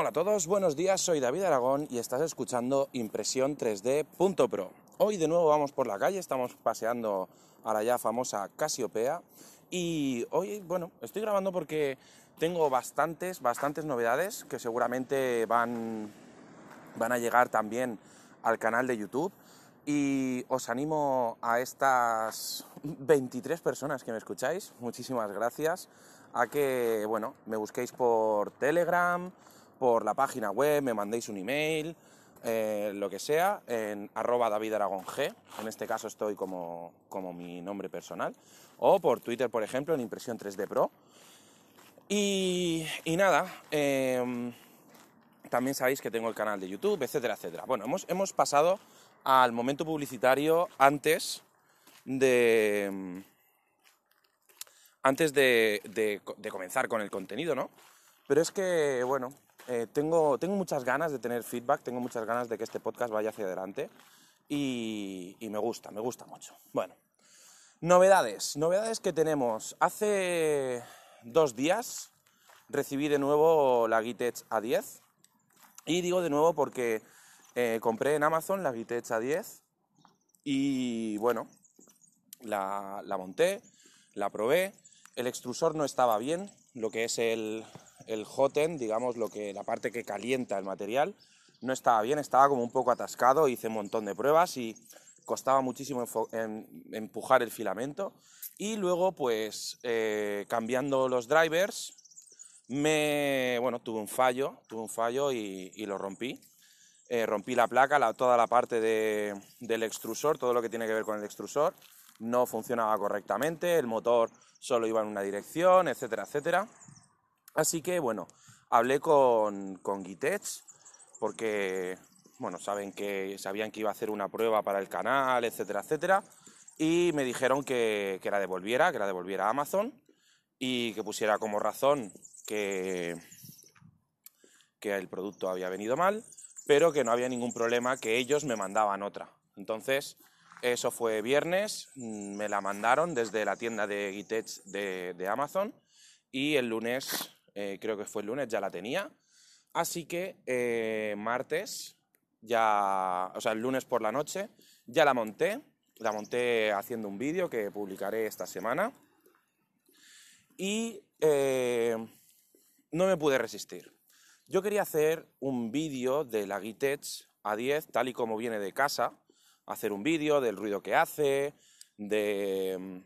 Hola a todos, buenos días, soy David Aragón y estás escuchando Impresión 3D.pro. Hoy de nuevo vamos por la calle, estamos paseando a la ya famosa Casiopea y hoy, bueno, estoy grabando porque tengo bastantes, bastantes novedades que seguramente van, van a llegar también al canal de YouTube y os animo a estas 23 personas que me escucháis, muchísimas gracias, a que, bueno, me busquéis por Telegram, por la página web, me mandéis un email, eh, lo que sea, en arroba David Aragón en este caso estoy como, como mi nombre personal, o por Twitter, por ejemplo, en Impresión 3D Pro. Y, y nada, em, también sabéis que tengo el canal de YouTube, etcétera, etcétera. Bueno, hemos, hemos pasado al momento publicitario antes de antes de, de, comenzar con el contenido, ¿no? Pero es que, bueno, eh, tengo, tengo muchas ganas de tener feedback, tengo muchas ganas de que este podcast vaya hacia adelante y, me gusta, me gusta mucho. Bueno, novedades, novedades que tenemos. Hace dos días recibí de nuevo la Gitech A10 y digo de nuevo porque eh, compré en Amazon la Gitech A10 y bueno, la monté, la probé el extrusor no estaba bien, lo que es el, el hot digamos, lo que, la parte que calienta el material, no estaba bien, estaba como un poco atascado, hice un montón de pruebas y costaba muchísimo empujar el filamento. Y luego, pues, eh, cambiando los drivers, me, bueno, tuve un fallo, tuve un fallo y, lo rompí. Eh, rompí la placa, toda la parte del extrusor, todo lo que tiene que ver con el extrusor, no funcionaba correctamente, el motor solo iba en una dirección, etcétera, etcétera. Así que, bueno, hablé con, con Gitech porque, bueno, saben que, sabían que iba a hacer una prueba para el canal, etcétera, etcétera. Y me dijeron que, que la devolviera, que la devolviera a Amazon y que pusiera como razón que, que el producto había venido mal, pero que no había ningún problema, que ellos me mandaban otra. Entonces, eso fue viernes, me la mandaron desde la tienda de Gitech de, Amazon y el lunes, eh, creo que fue el lunes, ya la tenía. Así que eh, martes, ya, o sea, el lunes por la noche, ya la monté. La monté haciendo un vídeo que publicaré esta semana. Y eh, no me pude resistir. Yo quería hacer un vídeo de la Gitech A10 tal y como viene de casa, hacer un vídeo del ruido que hace, de,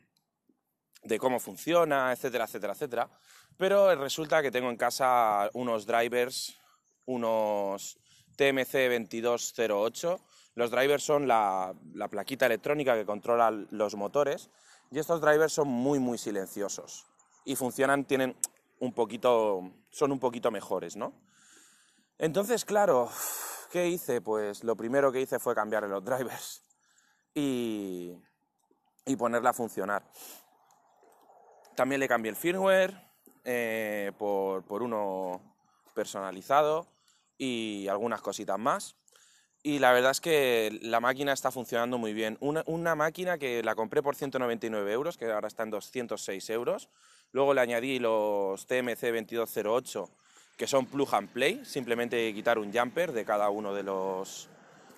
de cómo funciona, etcétera, etcétera, etcétera. Pero resulta que tengo en casa unos drivers, unos TMC2208. Los drivers son la, la plaquita electrónica que controla los motores y estos drivers son muy, muy silenciosos y funcionan, tienen un poquito, son un poquito mejores, ¿no? Entonces, claro, ¿Qué hice? Pues lo primero que hice fue cambiarle los drivers y, y ponerla a funcionar. También le cambié el firmware eh, por, por, uno personalizado y algunas cositas más. Y la verdad es que la máquina está funcionando muy bien. Una, una, máquina que la compré por 199 euros, que ahora está en 206 euros. Luego le añadí los TMC 2208 que son plug and play, simplemente quitar un jumper de cada uno de los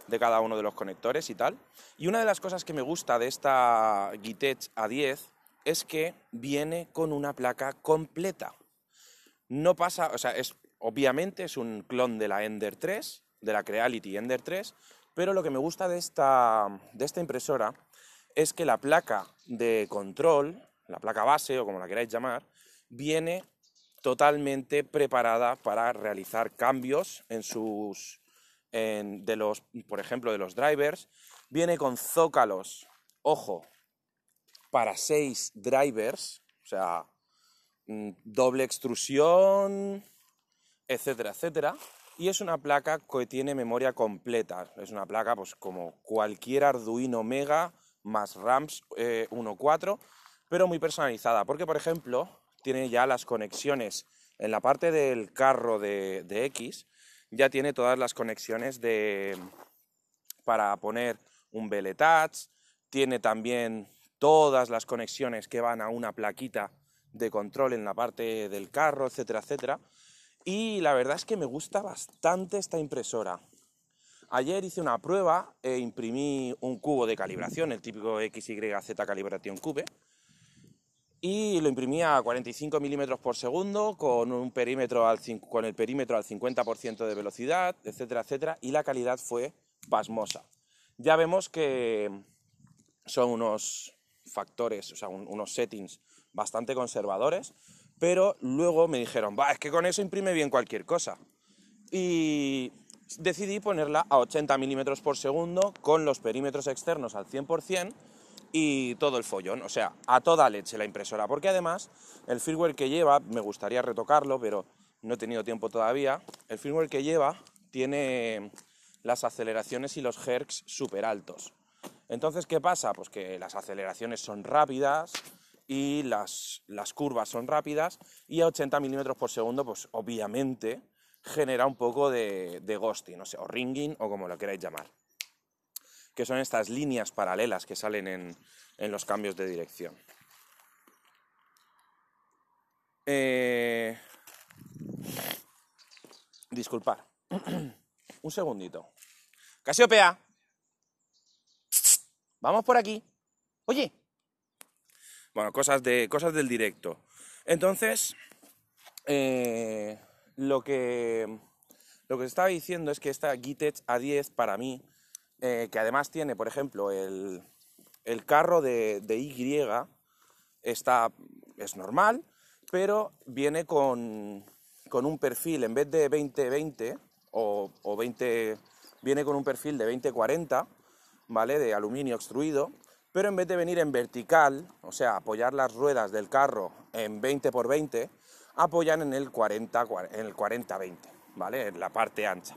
de cada uno de los conectores y tal. Y una de las cosas que me gusta de esta Gitech A10 es que viene con una placa completa. No pasa, o sea, es obviamente es un clon de la Ender 3, de la Creality Ender 3, pero lo que me gusta de esta, de esta impresora es que la placa de control, la placa base o como la queráis llamar, viene totalmente preparada para realizar cambios en sus, de los, por ejemplo, de los drivers. Viene con zócalos, ojo, para seis drivers, o sea, mm, doble extrusión, etcétera, etcétera. Y es una placa que tiene memoria completa. Es una placa pues, como cualquier Arduino Mega más RAMs 1.4, eh, pero muy personalizada. Porque, por ejemplo, tiene ya las conexiones en la parte del carro de, X, ya tiene todas las conexiones de, para poner un touch, tiene también todas las conexiones que van a una plaquita de control en la parte del carro, etcétera, etcétera. Y la verdad es que me gusta bastante esta impresora. Ayer hice una prueba e imprimí un cubo de calibración, el típico XYZ Calibration Cube, y lo imprimí a 45 milímetros por segundo con, un perímetro al, con el perímetro al 50% de velocidad, etcétera, etcétera, y la calidad fue pasmosa. Ya vemos que son unos factores, o sea, unos settings bastante conservadores, pero luego me dijeron, va, es que con eso imprime bien cualquier cosa. Y decidí ponerla a 80 milímetros por segundo con los perímetros externos al 100% y todo el follón, o sea, a toda leche la impresora, porque además el firmware que lleva, me gustaría retocarlo, pero no he tenido tiempo todavía, el firmware que lleva tiene las aceleraciones y los hertz súper altos. Entonces, ¿qué pasa? Pues que las aceleraciones son rápidas y las, curvas son rápidas y a 80 milímetros por segundo, pues obviamente genera un poco de, ghosting, o ringing o como lo queráis llamar que son estas líneas paralelas que salen en, los cambios de dirección. Eh... Disculpad. Un segundito. Casiopea. Vamos por aquí. Oye. Bueno, cosas, de, cosas del directo. Entonces, eh, lo, que, lo que estaba diciendo es que esta Gitech A10 para mí eh, que además tiene, por ejemplo, el, carro de, Y, está, es normal, pero viene con, un perfil, en vez de 2020 o, o 20, viene con un perfil de 2040, ¿vale? De aluminio extruido, pero en vez de venir en vertical, o sea, apoyar las ruedas del carro en 20 por 20, apoyan en el 40, en el 40-20, ¿vale? En la parte ancha.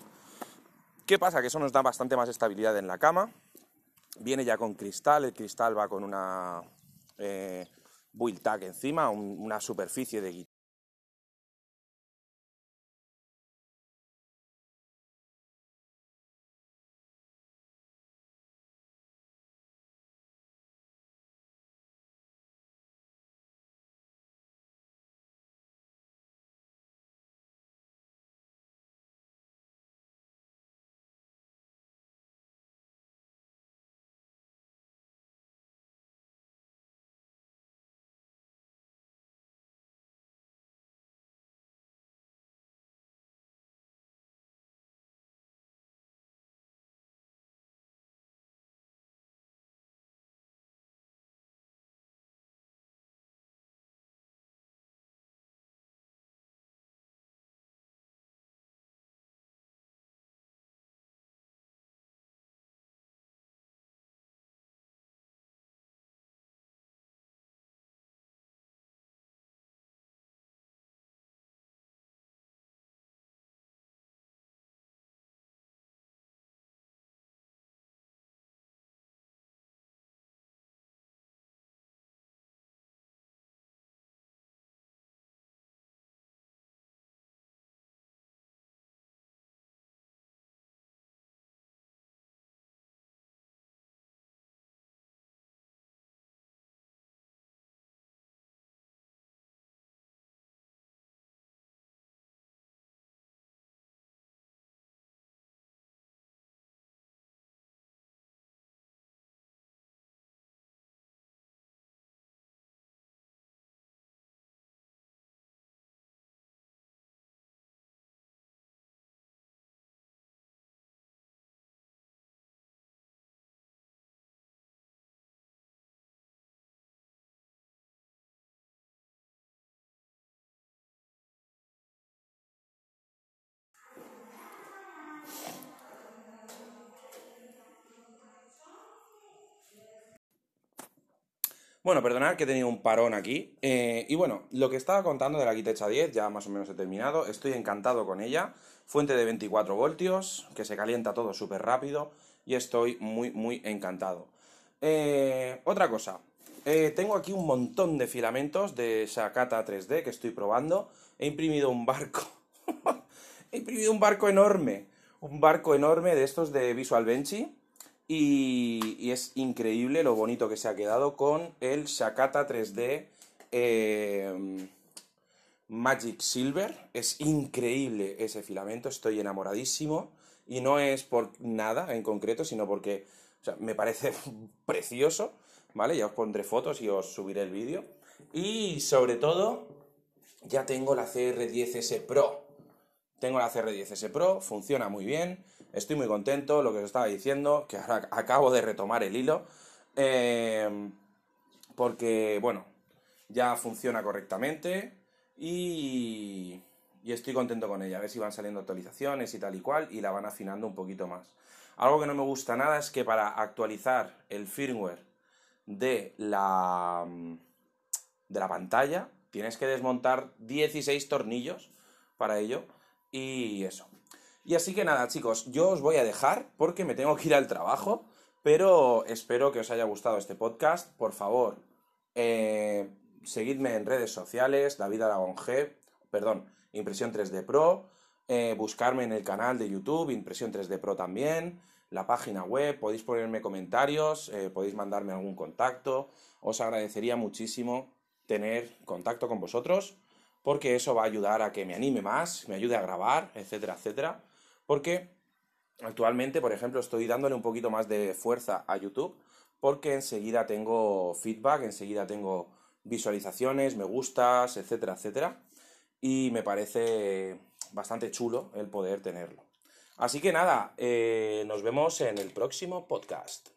¿Qué pasa? Que eso nos da bastante más estabilidad en la cama. Viene ya con cristal, el cristal va con una eh, encima, una superficie de Bueno, perdonad que he tenido un parón aquí. Eh, y bueno, lo que estaba contando de la Gitecha 10 ya más o menos he terminado. Estoy encantado con ella. Fuente de 24 voltios, que se calienta todo súper rápido. Y estoy muy, muy encantado. Eh, otra cosa. Eh, tengo aquí un montón de filamentos de Shakata 3D que estoy probando. He imprimido un barco. he imprimido un barco enorme. Un barco enorme de estos de Visual Benchy y, es increíble lo bonito que se ha quedado con el Shakata 3D. Eh, Magic Silver. Es increíble ese filamento, estoy enamoradísimo. Y no es por nada en concreto, sino porque me parece precioso, ¿vale? Ya os pondré fotos y os subiré el vídeo. Y sobre todo, ya tengo la CR10S Pro. Tengo la CR10S Pro, funciona muy bien, estoy muy contento, lo que os estaba diciendo, que ahora acabo de retomar el hilo, eh, porque, bueno, ya funciona correctamente y, y estoy contento con ella. A ver si van saliendo actualizaciones y tal y cual y la van afinando un poquito más. Algo que no me gusta nada es que para actualizar el firmware de la, de la pantalla tienes que desmontar 16 tornillos para ello y eso. Y así que nada, chicos, yo os voy a dejar porque me tengo que ir al trabajo, pero espero que os haya gustado este podcast. Por favor, eh, seguidme en redes sociales, David Aragón G, perdón, Impresión 3D Pro, eh, buscarme en el canal de YouTube, Impresión 3D Pro también, la página web, podéis ponerme comentarios, eh, podéis mandarme algún contacto, os agradecería muchísimo tener contacto con vosotros, porque eso va a ayudar a que me anime más, me ayude a grabar, etcétera, etcétera, porque actualmente, por ejemplo, estoy dándole un poquito más de fuerza a YouTube, porque enseguida tengo feedback, enseguida tengo visualizaciones, me gustas, etcétera, etcétera. Y me parece bastante chulo el poder tenerlo. Así que nada, eh, nos vemos en el próximo podcast.